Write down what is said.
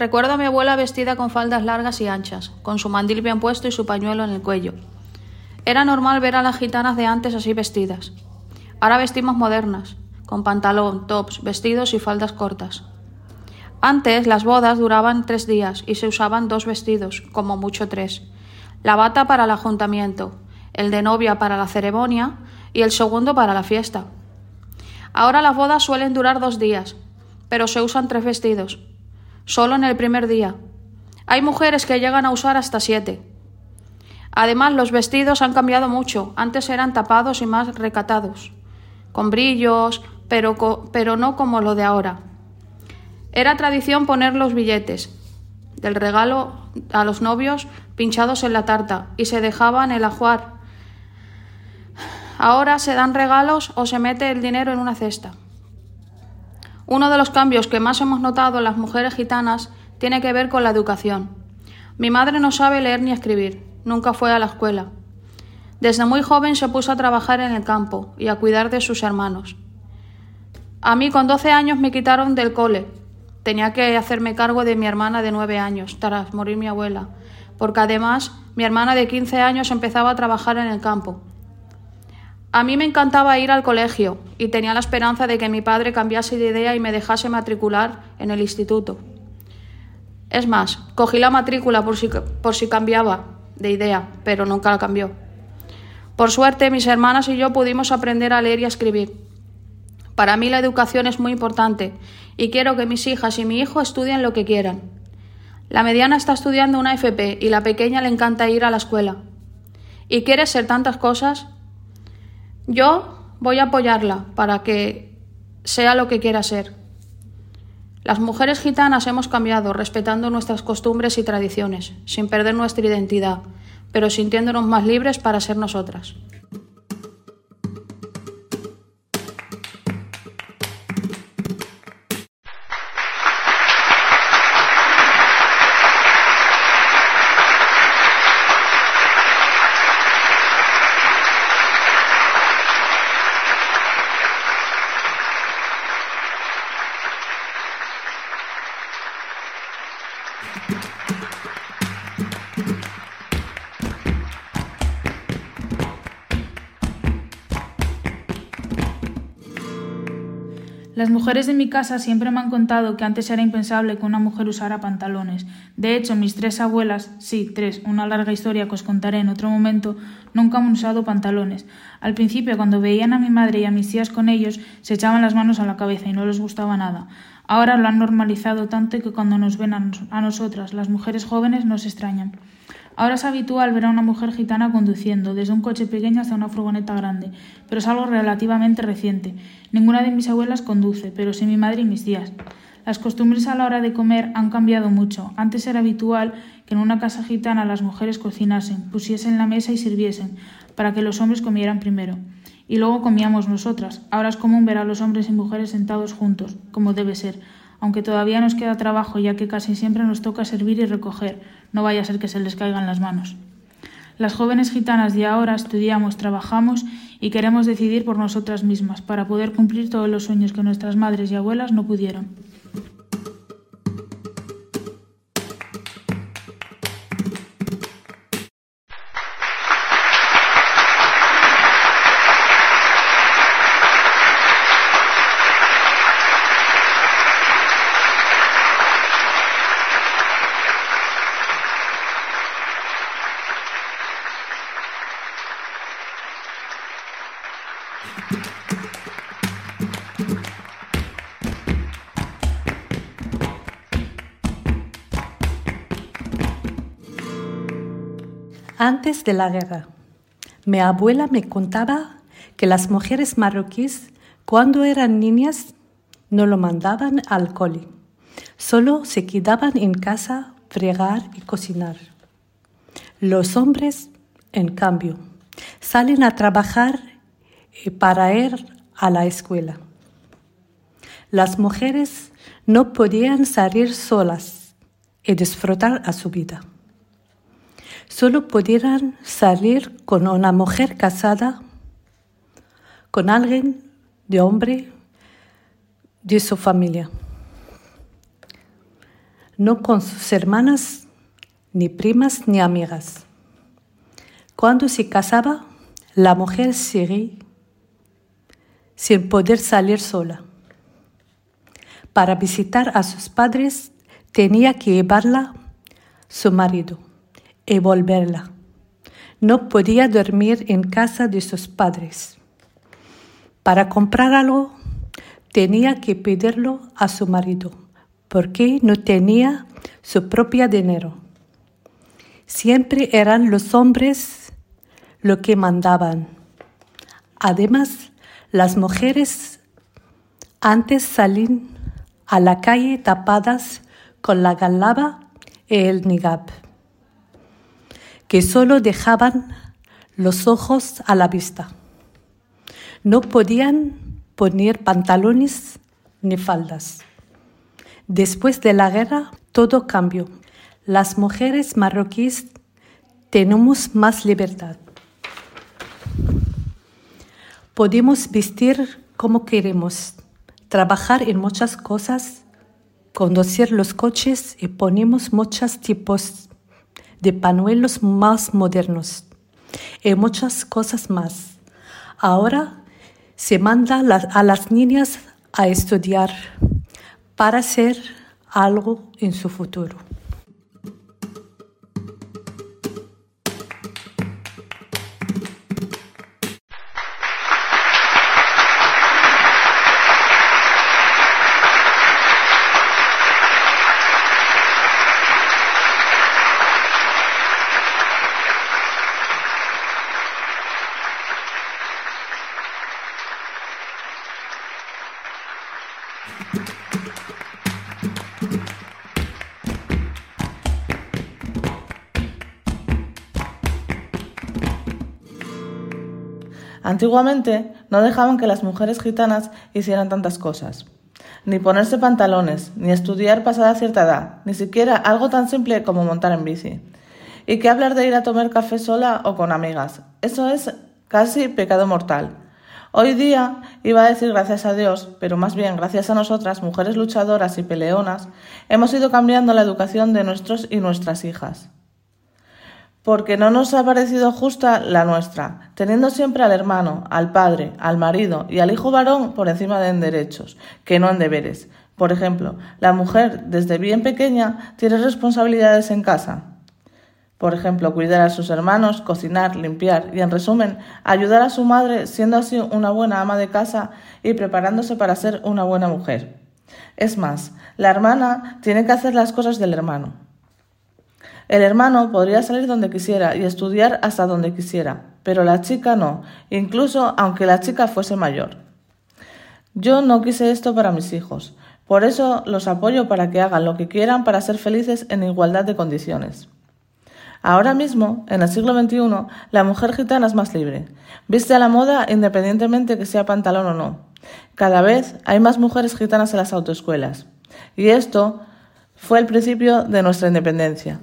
Recuerdo a mi abuela vestida con faldas largas y anchas, con su mandil bien puesto y su pañuelo en el cuello. Era normal ver a las gitanas de antes así vestidas. Ahora vestimos modernas, con pantalón, tops, vestidos y faldas cortas. Antes las bodas duraban tres días y se usaban dos vestidos, como mucho tres. La bata para el ajuntamiento, el de novia para la ceremonia y el segundo para la fiesta. Ahora las bodas suelen durar dos días, pero se usan tres vestidos, solo en el primer día. Hay mujeres que llegan a usar hasta siete. Además, los vestidos han cambiado mucho. Antes eran tapados y más recatados, con brillos, pero, pero no como lo de ahora. Era tradición poner los billetes del regalo a los novios pinchados en la tarta y se dejaban el ajuar. Ahora se dan regalos o se mete el dinero en una cesta. Uno de los cambios que más hemos notado en las mujeres gitanas tiene que ver con la educación. Mi madre no sabe leer ni escribir, nunca fue a la escuela. Desde muy joven se puso a trabajar en el campo y a cuidar de sus hermanos. A mí con 12 años me quitaron del cole. Tenía que hacerme cargo de mi hermana de 9 años, tras morir mi abuela, porque además mi hermana de 15 años empezaba a trabajar en el campo. A mí me encantaba ir al colegio y tenía la esperanza de que mi padre cambiase de idea y me dejase matricular en el instituto. Es más, cogí la matrícula por si, por si cambiaba de idea, pero nunca la cambió. Por suerte, mis hermanas y yo pudimos aprender a leer y a escribir. Para mí la educación es muy importante y quiero que mis hijas y mi hijo estudien lo que quieran. La mediana está estudiando una FP y la pequeña le encanta ir a la escuela. ¿Y quiere ser tantas cosas? Yo voy a apoyarla para que sea lo que quiera ser. Las mujeres gitanas hemos cambiado respetando nuestras costumbres y tradiciones, sin perder nuestra identidad, pero sintiéndonos más libres para ser nosotras. Las mujeres de mi casa siempre me han contado que antes era impensable que una mujer usara pantalones. De hecho, mis tres abuelas, sí, tres, una larga historia que os contaré en otro momento, nunca han usado pantalones. Al principio, cuando veían a mi madre y a mis tías con ellos, se echaban las manos a la cabeza y no les gustaba nada. Ahora lo han normalizado tanto que cuando nos ven a, nosotras, las mujeres jóvenes, nos extrañan. Ahora es habitual ver a una mujer gitana conduciendo, desde un coche pequeño hasta una furgoneta grande, pero es algo relativamente reciente. Ninguna de mis abuelas conduce, pero sí mi madre y mis tías. Las costumbres a la hora de comer han cambiado mucho. Antes era habitual que en una casa gitana las mujeres cocinasen, pusiesen la mesa y sirviesen, para que los hombres comieran primero. Y luego comíamos nosotras. Ahora es común ver a los hombres y mujeres sentados juntos, como debe ser, aunque todavía nos queda trabajo ya que casi siempre nos toca servir y recoger, no vaya a ser que se les caigan las manos. Las jóvenes gitanas de ahora estudiamos, trabajamos y queremos decidir por nosotras mismas para poder cumplir todos los sueños que nuestras madres y abuelas no pudieron. Antes de la guerra, mi abuela me contaba que las mujeres marroquíes, cuando eran niñas, no lo mandaban al cole, solo se quedaban en casa fregar y cocinar. Los hombres, en cambio, salen a trabajar para ir a la escuela. Las mujeres no podían salir solas y disfrutar a su vida solo pudieran salir con una mujer casada, con alguien de hombre de su familia. no con sus hermanas, ni primas, ni amigas. Cuando se casaba, la mujer seguía sin poder salir sola. Para visitar a sus padres tenía que llevarla su marido y volverla. No podía dormir en casa de sus padres. Para comprar algo tenía que pedirlo a su marido porque no tenía su propio dinero. Siempre eran los hombres lo que mandaban. Además, las mujeres antes salían a la calle tapadas con la galaba y el nigab, que solo dejaban los ojos a la vista. No podían poner pantalones ni faldas. Después de la guerra, todo cambió. Las mujeres marroquíes tenemos más libertad. Podemos vestir como queremos, trabajar en muchas cosas, conducir los coches y ponemos muchos tipos de panuelos más modernos y muchas cosas más. Ahora se manda a las niñas a estudiar para hacer algo en su futuro. Antiguamente no dejaban que las mujeres gitanas hicieran tantas cosas. Ni ponerse pantalones, ni estudiar pasada cierta edad, ni siquiera algo tan simple como montar en bici. ¿Y qué hablar de ir a tomar café sola o con amigas? Eso es casi pecado mortal. Hoy día iba a decir gracias a Dios, pero más bien gracias a nosotras, mujeres luchadoras y peleonas, hemos ido cambiando la educación de nuestros y nuestras hijas porque no nos ha parecido justa la nuestra, teniendo siempre al hermano, al padre, al marido y al hijo varón por encima de en derechos, que no en deberes. Por ejemplo, la mujer desde bien pequeña tiene responsabilidades en casa. Por ejemplo, cuidar a sus hermanos, cocinar, limpiar y, en resumen, ayudar a su madre siendo así una buena ama de casa y preparándose para ser una buena mujer. Es más, la hermana tiene que hacer las cosas del hermano. El hermano podría salir donde quisiera y estudiar hasta donde quisiera, pero la chica no, incluso aunque la chica fuese mayor. Yo no quise esto para mis hijos, por eso los apoyo para que hagan lo que quieran para ser felices en igualdad de condiciones. Ahora mismo, en el siglo XXI, la mujer gitana es más libre. Viste a la moda independientemente que sea pantalón o no. Cada vez hay más mujeres gitanas en las autoescuelas. Y esto fue el principio de nuestra independencia.